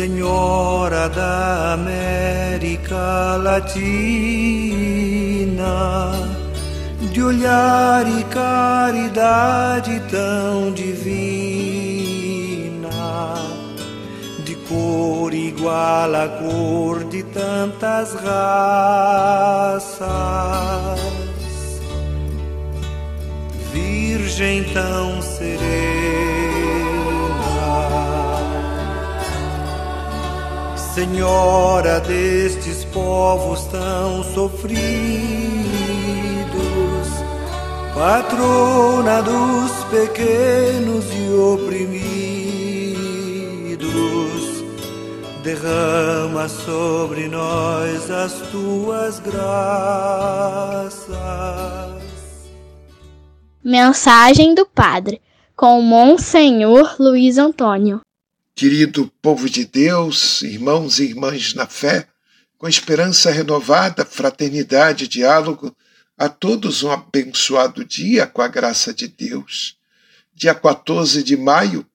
Senhora da América Latina, de olhar e caridade tão divina, de cor igual à cor de tantas raças. Virgem tão serena Senhora destes povos tão sofridos, patrona dos pequenos e oprimidos, derrama sobre nós as tuas graças. Mensagem do Padre com Monsenhor Luiz Antônio. Querido povo de Deus, irmãos e irmãs na fé, com esperança renovada, fraternidade diálogo, a todos um abençoado dia com a graça de Deus. Dia 14 de maio,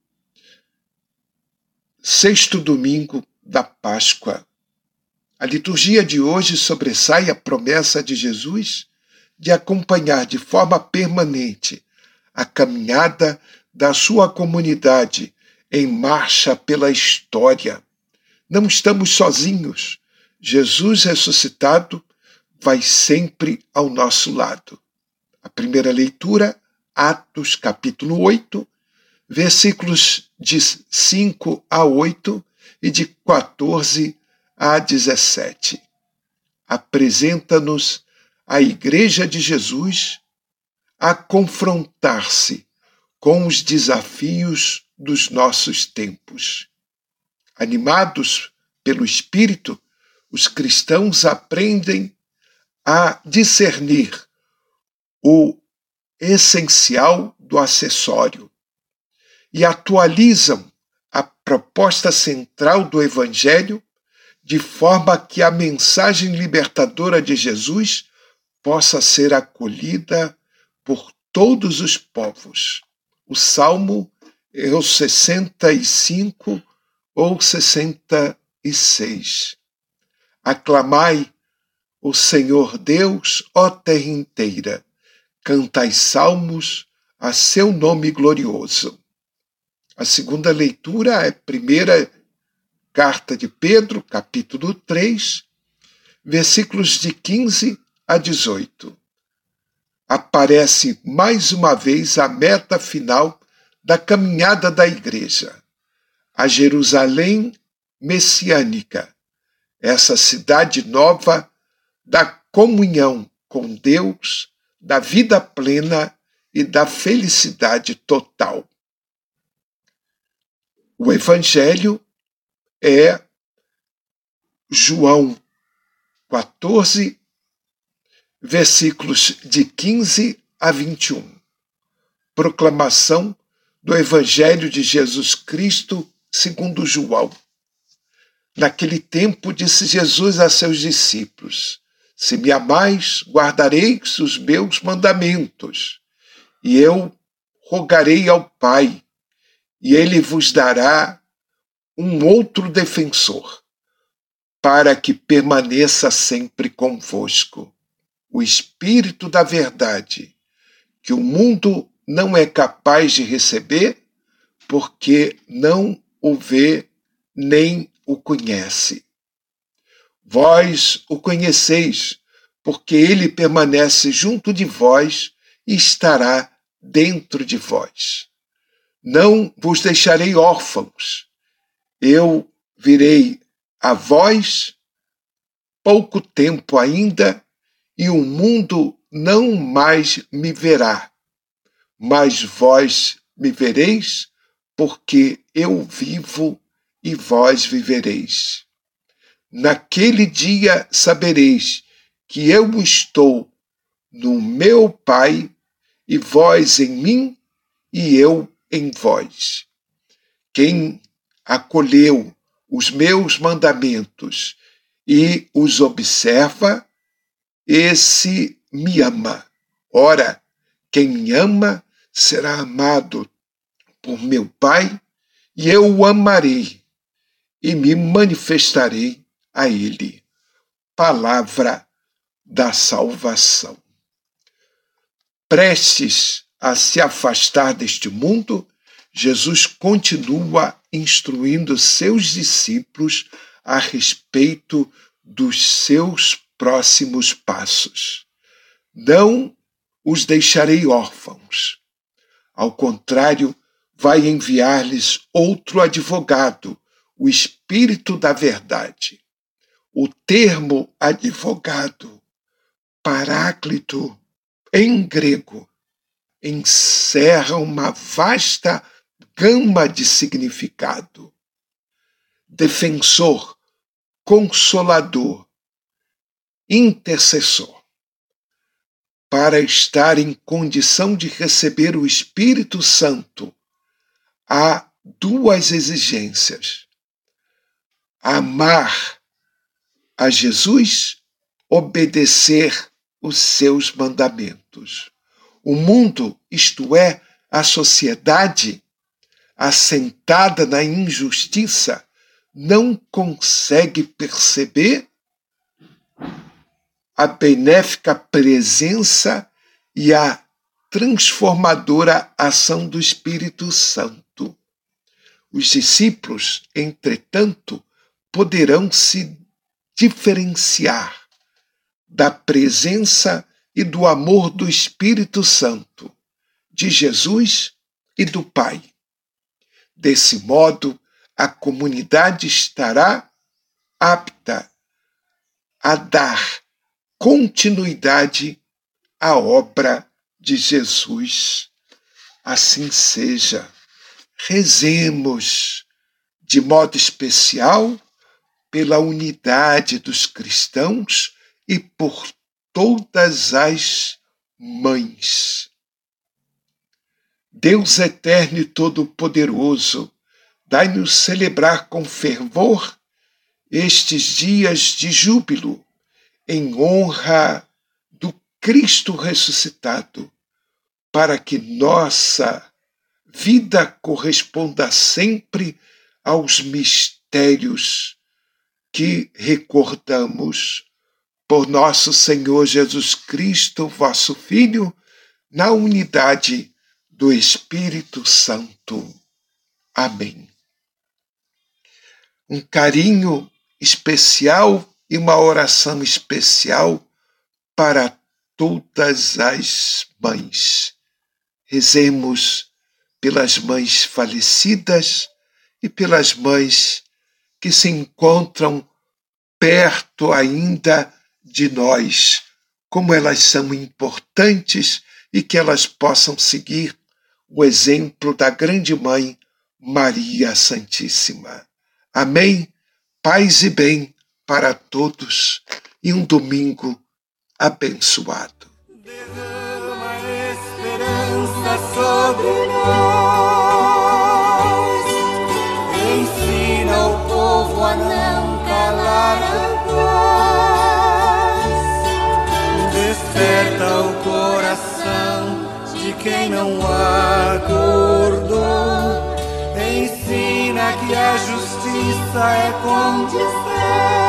sexto domingo da Páscoa. A liturgia de hoje sobressai a promessa de Jesus de acompanhar de forma permanente a caminhada da sua comunidade em marcha pela história. Não estamos sozinhos. Jesus ressuscitado vai sempre ao nosso lado. A primeira leitura, Atos capítulo 8, versículos de 5 a 8 e de 14 a 17. Apresenta-nos a Igreja de Jesus a confrontar-se com os desafios dos nossos tempos. Animados pelo Espírito, os cristãos aprendem a discernir o essencial do acessório e atualizam a proposta central do Evangelho de forma que a mensagem libertadora de Jesus possa ser acolhida por todos os povos. O Salmo o 65 ou 66. Aclamai o Senhor Deus, ó terra inteira, cantai salmos a seu nome glorioso. A segunda leitura é a primeira carta de Pedro, capítulo 3, versículos de 15 a 18. Aparece mais uma vez a meta final da caminhada da igreja, a Jerusalém messiânica, essa cidade nova da comunhão com Deus, da vida plena e da felicidade total. O Evangelho é João 14, versículos de 15 a 21. Proclamação do Evangelho de Jesus Cristo segundo João. Naquele tempo disse Jesus a seus discípulos: Se me amais, guardareis os meus mandamentos, e eu rogarei ao Pai, e ele vos dará um outro defensor, para que permaneça sempre convosco. O Espírito da Verdade, que o mundo não é capaz de receber porque não o vê nem o conhece. Vós o conheceis, porque ele permanece junto de vós e estará dentro de vós. Não vos deixarei órfãos, eu virei a vós pouco tempo ainda, e o mundo não mais me verá mas vós me vereis, porque eu vivo e vós vivereis. Naquele dia sabereis que eu estou no meu Pai, e vós em mim, e eu em vós. Quem acolheu os meus mandamentos e os observa, esse me ama. Ora, quem me ama será amado por meu Pai, e eu o amarei e me manifestarei a ele. Palavra da salvação. Prestes a se afastar deste mundo, Jesus continua instruindo seus discípulos a respeito dos seus próximos passos. Não os deixarei órfãos. Ao contrário, vai enviar-lhes outro advogado, o Espírito da Verdade. O termo advogado, paráclito, em grego, encerra uma vasta gama de significado. Defensor, consolador, intercessor. Para estar em condição de receber o Espírito Santo, há duas exigências: amar a Jesus, obedecer os seus mandamentos. O mundo, isto é, a sociedade, assentada na injustiça, não consegue perceber a benéfica presença e a transformadora ação do Espírito Santo. Os discípulos, entretanto, poderão se diferenciar da presença e do amor do Espírito Santo, de Jesus e do Pai. Desse modo, a comunidade estará apta a dar continuidade à obra de Jesus. Assim seja. Rezemos de modo especial pela unidade dos cristãos e por todas as mães. Deus eterno e todo-poderoso, dai-nos celebrar com fervor estes dias de júbilo em honra do Cristo ressuscitado, para que nossa vida corresponda sempre aos mistérios que recordamos por nosso Senhor Jesus Cristo, vosso Filho, na unidade do Espírito Santo. Amém. Um carinho especial e uma oração especial para todas as mães. Rezemos pelas mães falecidas e pelas mães que se encontram perto ainda de nós, como elas são importantes e que elas possam seguir o exemplo da grande mãe Maria Santíssima. Amém. Paz e bem para todos e um domingo abençoado. Derrama esperança sobre nós, ensina o povo a não calar a voz, desperta o coração de quem não acordou, ensina que a justiça é condição